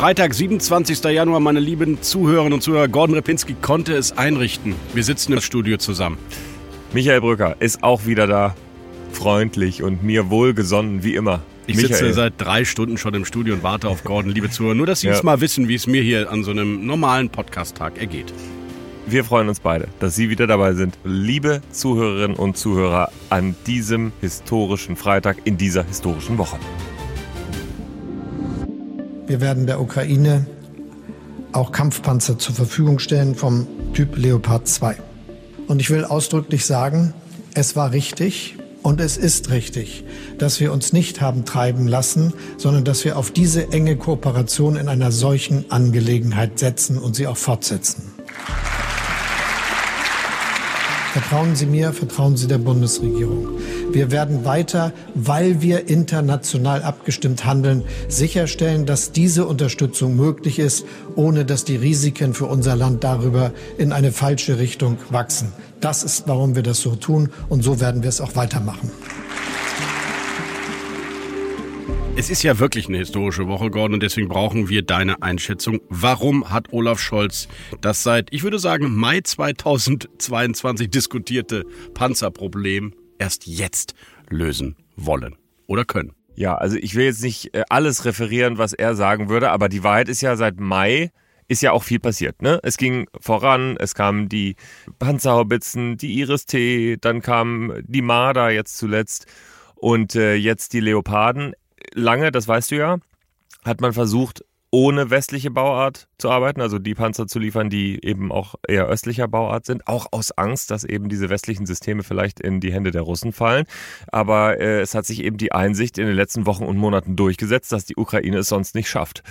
Freitag, 27. Januar, meine lieben Zuhörerinnen und Zuhörer. Gordon Repinski konnte es einrichten. Wir sitzen im Studio zusammen. Michael Brücker ist auch wieder da. Freundlich und mir wohlgesonnen, wie immer. Ich Michael. sitze seit drei Stunden schon im Studio und warte auf Gordon, liebe Zuhörer. Nur, dass Sie ja. es mal wissen, wie es mir hier an so einem normalen Podcast-Tag ergeht. Wir freuen uns beide, dass Sie wieder dabei sind. Liebe Zuhörerinnen und Zuhörer, an diesem historischen Freitag in dieser historischen Woche. Wir werden der Ukraine auch Kampfpanzer zur Verfügung stellen vom Typ Leopard 2. Und ich will ausdrücklich sagen, es war richtig und es ist richtig, dass wir uns nicht haben treiben lassen, sondern dass wir auf diese enge Kooperation in einer solchen Angelegenheit setzen und sie auch fortsetzen. Vertrauen Sie mir, vertrauen Sie der Bundesregierung. Wir werden weiter, weil wir international abgestimmt handeln, sicherstellen, dass diese Unterstützung möglich ist, ohne dass die Risiken für unser Land darüber in eine falsche Richtung wachsen. Das ist, warum wir das so tun und so werden wir es auch weitermachen. Es ist ja wirklich eine historische Woche, Gordon, und deswegen brauchen wir deine Einschätzung. Warum hat Olaf Scholz das seit, ich würde sagen, Mai 2022 diskutierte Panzerproblem erst jetzt lösen wollen oder können? Ja, also ich will jetzt nicht äh, alles referieren, was er sagen würde, aber die Wahrheit ist ja seit Mai ist ja auch viel passiert. Ne? Es ging voran, es kamen die Panzerhaubitzen, die Iris-T, dann kam die Marder jetzt zuletzt und äh, jetzt die Leoparden lange, das weißt du ja, hat man versucht, ohne westliche Bauart zu arbeiten, also die Panzer zu liefern, die eben auch eher östlicher Bauart sind, auch aus Angst, dass eben diese westlichen Systeme vielleicht in die Hände der Russen fallen. Aber äh, es hat sich eben die Einsicht in den letzten Wochen und Monaten durchgesetzt, dass die Ukraine es sonst nicht schafft.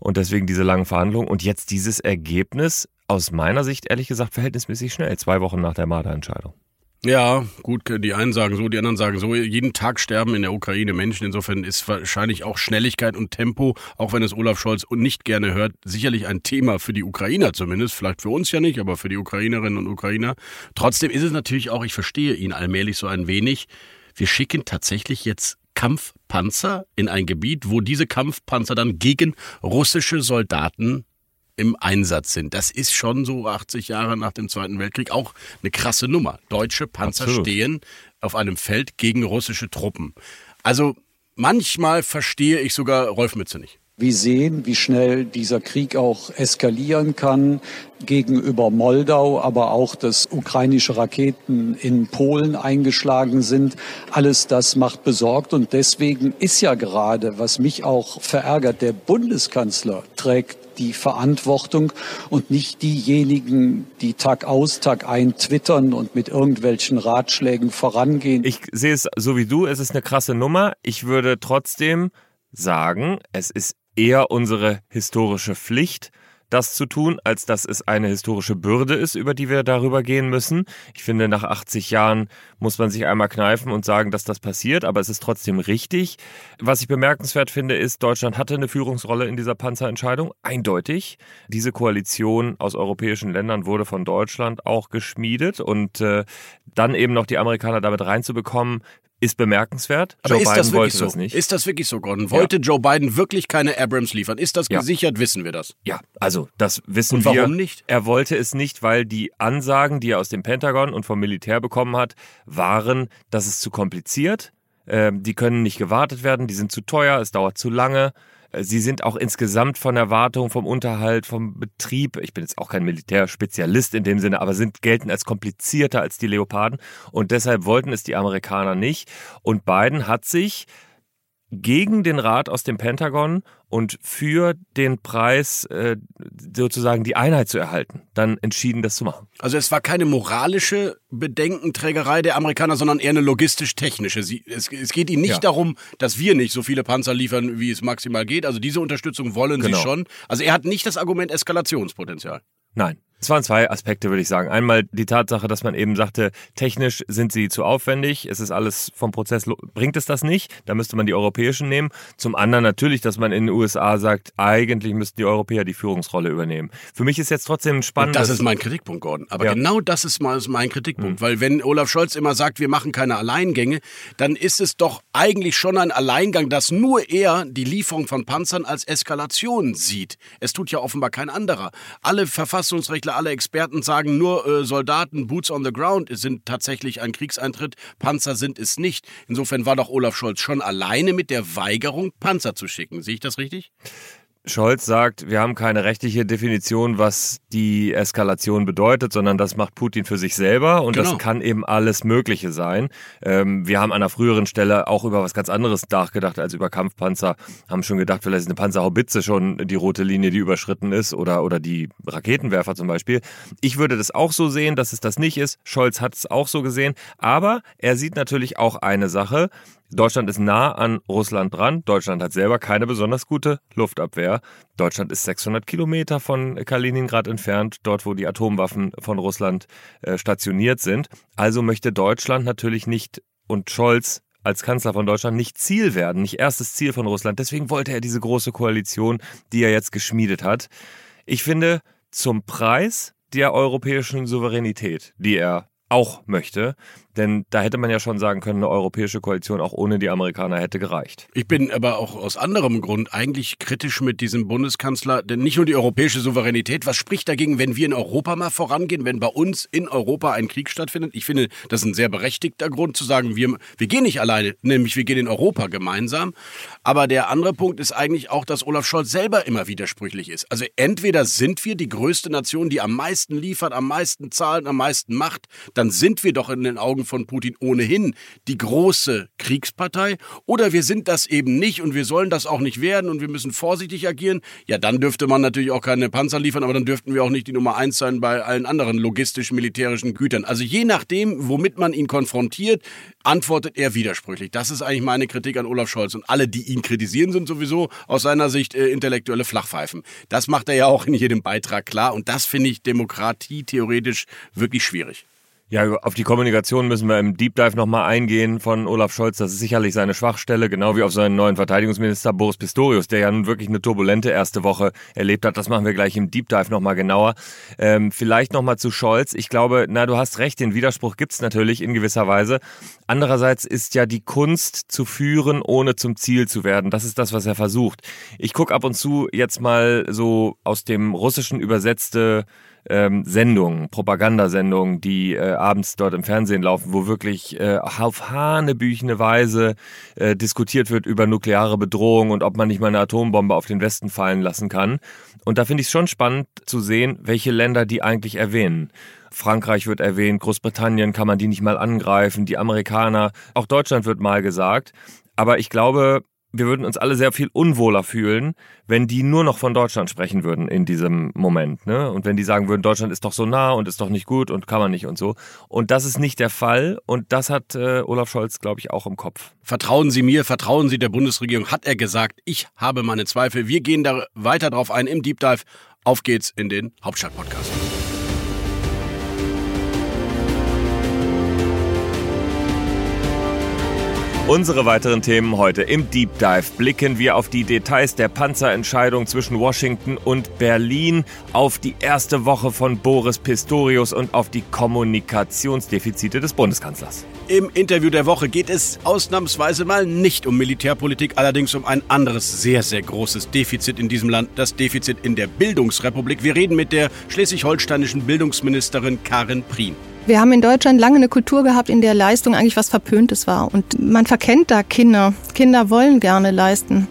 Und deswegen diese langen Verhandlungen und jetzt dieses Ergebnis aus meiner Sicht ehrlich gesagt verhältnismäßig schnell, zwei Wochen nach der Marder-Entscheidung. Ja, gut, die einen sagen so, die anderen sagen so. Jeden Tag sterben in der Ukraine Menschen. Insofern ist wahrscheinlich auch Schnelligkeit und Tempo, auch wenn es Olaf Scholz nicht gerne hört, sicherlich ein Thema für die Ukrainer zumindest. Vielleicht für uns ja nicht, aber für die Ukrainerinnen und Ukrainer. Trotzdem ist es natürlich auch, ich verstehe ihn allmählich so ein wenig. Wir schicken tatsächlich jetzt Kampfpanzer in ein Gebiet, wo diese Kampfpanzer dann gegen russische Soldaten im Einsatz sind. Das ist schon so 80 Jahre nach dem Zweiten Weltkrieg auch eine krasse Nummer. Deutsche Panzer Absolut. stehen auf einem Feld gegen russische Truppen. Also manchmal verstehe ich sogar Rolf Mütze nicht. Wir sehen, wie schnell dieser Krieg auch eskalieren kann gegenüber Moldau, aber auch, dass ukrainische Raketen in Polen eingeschlagen sind. Alles das macht besorgt und deswegen ist ja gerade, was mich auch verärgert, der Bundeskanzler trägt die Verantwortung und nicht diejenigen, die Tag aus, Tag ein twittern und mit irgendwelchen Ratschlägen vorangehen. Ich sehe es so wie du, es ist eine krasse Nummer. Ich würde trotzdem sagen, es ist eher unsere historische Pflicht, das zu tun, als dass es eine historische Bürde ist, über die wir darüber gehen müssen. Ich finde, nach 80 Jahren muss man sich einmal kneifen und sagen, dass das passiert, aber es ist trotzdem richtig. Was ich bemerkenswert finde, ist, Deutschland hatte eine Führungsrolle in dieser Panzerentscheidung, eindeutig. Diese Koalition aus europäischen Ländern wurde von Deutschland auch geschmiedet und äh, dann eben noch die Amerikaner damit reinzubekommen, ist bemerkenswert. Aber Joe ist Biden das wirklich so? Das nicht. Ist das wirklich so, Gordon? Wollte ja. Joe Biden wirklich keine Abrams liefern? Ist das gesichert? Ja. Wissen wir das? Ja, also das wissen und wir. Warum nicht? Er wollte es nicht, weil die Ansagen, die er aus dem Pentagon und vom Militär bekommen hat, waren, dass es zu kompliziert. Ähm, die können nicht gewartet werden, die sind zu teuer, es dauert zu lange. Sie sind auch insgesamt von der Wartung, vom Unterhalt, vom Betrieb, ich bin jetzt auch kein Militärspezialist in dem Sinne, aber sind gelten als komplizierter als die Leoparden und deshalb wollten es die Amerikaner nicht. Und Biden hat sich gegen den Rat aus dem Pentagon und für den Preis äh, sozusagen die Einheit zu erhalten, dann entschieden, das zu machen. Also es war keine moralische Bedenkenträgerei der Amerikaner, sondern eher eine logistisch-technische. Es, es, geht ihnen nicht ja. darum, dass wir nicht so viele Panzer liefern, wie es maximal geht. Also diese Unterstützung wollen genau. sie schon. Also er hat nicht das Argument Eskalationspotenzial. Nein, es waren zwei Aspekte, würde ich sagen. Einmal die Tatsache, dass man eben sagte, technisch sind sie zu aufwendig, es ist alles vom Prozess, bringt es das nicht, da müsste man die europäischen nehmen. Zum anderen natürlich, dass man in den USA sagt, eigentlich müssten die Europäer die Führungsrolle übernehmen. Für mich ist jetzt trotzdem spannend. Und das ist mein Kritikpunkt, Gordon. Aber ja. genau das ist mal mein Kritikpunkt. Mhm. Weil wenn Olaf Scholz immer sagt, wir machen keine Alleingänge, dann ist es doch eigentlich schon ein Alleingang, dass nur er die Lieferung von Panzern als Eskalation sieht. Es tut ja offenbar kein anderer. Alle Verfassungsrechtler Wissenschaftler, alle Experten sagen, nur äh, Soldaten, Boots on the Ground sind tatsächlich ein Kriegseintritt, Panzer sind es nicht. Insofern war doch Olaf Scholz schon alleine mit der Weigerung, Panzer zu schicken. Sehe ich das richtig? Scholz sagt, wir haben keine rechtliche Definition, was die Eskalation bedeutet, sondern das macht Putin für sich selber und genau. das kann eben alles Mögliche sein. Ähm, wir haben an einer früheren Stelle auch über was ganz anderes nachgedacht als über Kampfpanzer, haben schon gedacht, vielleicht ist eine Panzerhaubitze schon die rote Linie, die überschritten ist oder, oder die Raketenwerfer zum Beispiel. Ich würde das auch so sehen, dass es das nicht ist. Scholz hat es auch so gesehen, aber er sieht natürlich auch eine Sache, Deutschland ist nah an Russland dran. Deutschland hat selber keine besonders gute Luftabwehr. Deutschland ist 600 Kilometer von Kaliningrad entfernt, dort wo die Atomwaffen von Russland äh, stationiert sind. Also möchte Deutschland natürlich nicht und Scholz als Kanzler von Deutschland nicht Ziel werden, nicht erstes Ziel von Russland. Deswegen wollte er diese große Koalition, die er jetzt geschmiedet hat. Ich finde, zum Preis der europäischen Souveränität, die er auch möchte. Denn da hätte man ja schon sagen können, eine europäische Koalition auch ohne die Amerikaner hätte gereicht. Ich bin aber auch aus anderem Grund eigentlich kritisch mit diesem Bundeskanzler, denn nicht nur die europäische Souveränität, was spricht dagegen, wenn wir in Europa mal vorangehen, wenn bei uns in Europa ein Krieg stattfindet? Ich finde, das ist ein sehr berechtigter Grund zu sagen, wir, wir gehen nicht alleine, nämlich wir gehen in Europa gemeinsam. Aber der andere Punkt ist eigentlich auch, dass Olaf Scholz selber immer widersprüchlich ist. Also entweder sind wir die größte Nation, die am meisten liefert, am meisten zahlt, am meisten macht, dann sind wir doch in den Augen von Putin ohnehin die große Kriegspartei oder wir sind das eben nicht und wir sollen das auch nicht werden und wir müssen vorsichtig agieren, ja, dann dürfte man natürlich auch keine Panzer liefern, aber dann dürften wir auch nicht die Nummer eins sein bei allen anderen logistisch-militärischen Gütern. Also je nachdem, womit man ihn konfrontiert, antwortet er widersprüchlich. Das ist eigentlich meine Kritik an Olaf Scholz. Und alle, die ihn kritisieren, sind sowieso aus seiner Sicht äh, intellektuelle Flachpfeifen. Das macht er ja auch in jedem Beitrag klar. Und das finde ich Demokratie theoretisch wirklich schwierig. Ja, auf die Kommunikation müssen wir im Deep Dive nochmal eingehen von Olaf Scholz. Das ist sicherlich seine Schwachstelle, genau wie auf seinen neuen Verteidigungsminister Boris Pistorius, der ja nun wirklich eine turbulente erste Woche erlebt hat. Das machen wir gleich im Deep Dive nochmal genauer. Ähm, vielleicht nochmal zu Scholz. Ich glaube, na, du hast recht, den Widerspruch gibt's natürlich in gewisser Weise. Andererseits ist ja die Kunst zu führen, ohne zum Ziel zu werden. Das ist das, was er versucht. Ich guck ab und zu jetzt mal so aus dem Russischen übersetzte ähm, Sendungen, Propagandasendungen, die äh, abends dort im Fernsehen laufen, wo wirklich äh, auf hanebüchene Weise äh, diskutiert wird über nukleare Bedrohung und ob man nicht mal eine Atombombe auf den Westen fallen lassen kann. Und da finde ich es schon spannend zu sehen, welche Länder die eigentlich erwähnen. Frankreich wird erwähnt, Großbritannien kann man die nicht mal angreifen, die Amerikaner, auch Deutschland wird mal gesagt. Aber ich glaube, wir würden uns alle sehr viel unwohler fühlen, wenn die nur noch von Deutschland sprechen würden in diesem Moment. Ne? Und wenn die sagen würden, Deutschland ist doch so nah und ist doch nicht gut und kann man nicht und so. Und das ist nicht der Fall. Und das hat äh, Olaf Scholz, glaube ich, auch im Kopf. Vertrauen Sie mir, vertrauen Sie der Bundesregierung, hat er gesagt. Ich habe meine Zweifel. Wir gehen da weiter drauf ein im Deep Dive. Auf geht's in den Hauptstadt-Podcast. Unsere weiteren Themen heute im Deep Dive blicken wir auf die Details der Panzerentscheidung zwischen Washington und Berlin, auf die erste Woche von Boris Pistorius und auf die Kommunikationsdefizite des Bundeskanzlers. Im Interview der Woche geht es ausnahmsweise mal nicht um Militärpolitik, allerdings um ein anderes sehr, sehr großes Defizit in diesem Land, das Defizit in der Bildungsrepublik. Wir reden mit der schleswig-holsteinischen Bildungsministerin Karin Prien. Wir haben in Deutschland lange eine Kultur gehabt, in der Leistung eigentlich was Verpöntes war. Und man verkennt da Kinder. Kinder wollen gerne leisten.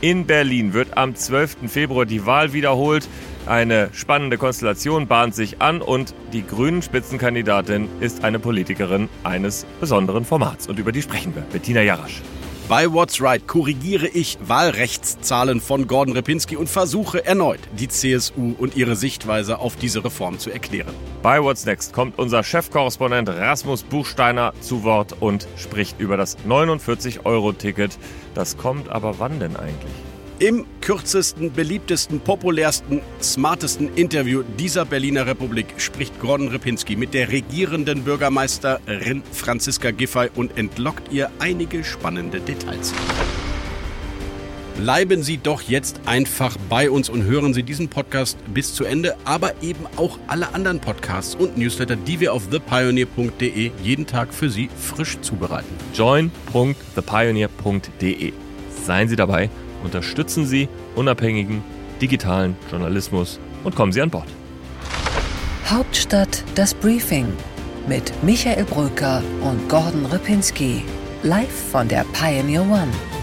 In Berlin wird am 12. Februar die Wahl wiederholt. Eine spannende Konstellation bahnt sich an und die grünen Spitzenkandidatin ist eine Politikerin eines besonderen Formats. Und über die sprechen wir. Bettina Jarasch. Bei What's Right korrigiere ich Wahlrechtszahlen von Gordon Repinski und versuche erneut, die CSU und ihre Sichtweise auf diese Reform zu erklären. Bei What's Next kommt unser Chefkorrespondent Rasmus Buchsteiner zu Wort und spricht über das 49-Euro-Ticket. Das kommt aber wann denn eigentlich? Im kürzesten, beliebtesten, populärsten, smartesten Interview dieser Berliner Republik spricht Gordon Ripinski mit der regierenden Bürgermeisterin Franziska Giffey und entlockt ihr einige spannende Details. Bleiben Sie doch jetzt einfach bei uns und hören Sie diesen Podcast bis zu Ende, aber eben auch alle anderen Podcasts und Newsletter, die wir auf thepioneer.de jeden Tag für Sie frisch zubereiten. join.thepioneer.de. Seien Sie dabei Unterstützen Sie unabhängigen digitalen Journalismus und kommen Sie an Bord. Hauptstadt das Briefing mit Michael Brücker und Gordon Ripinski. Live von der Pioneer One.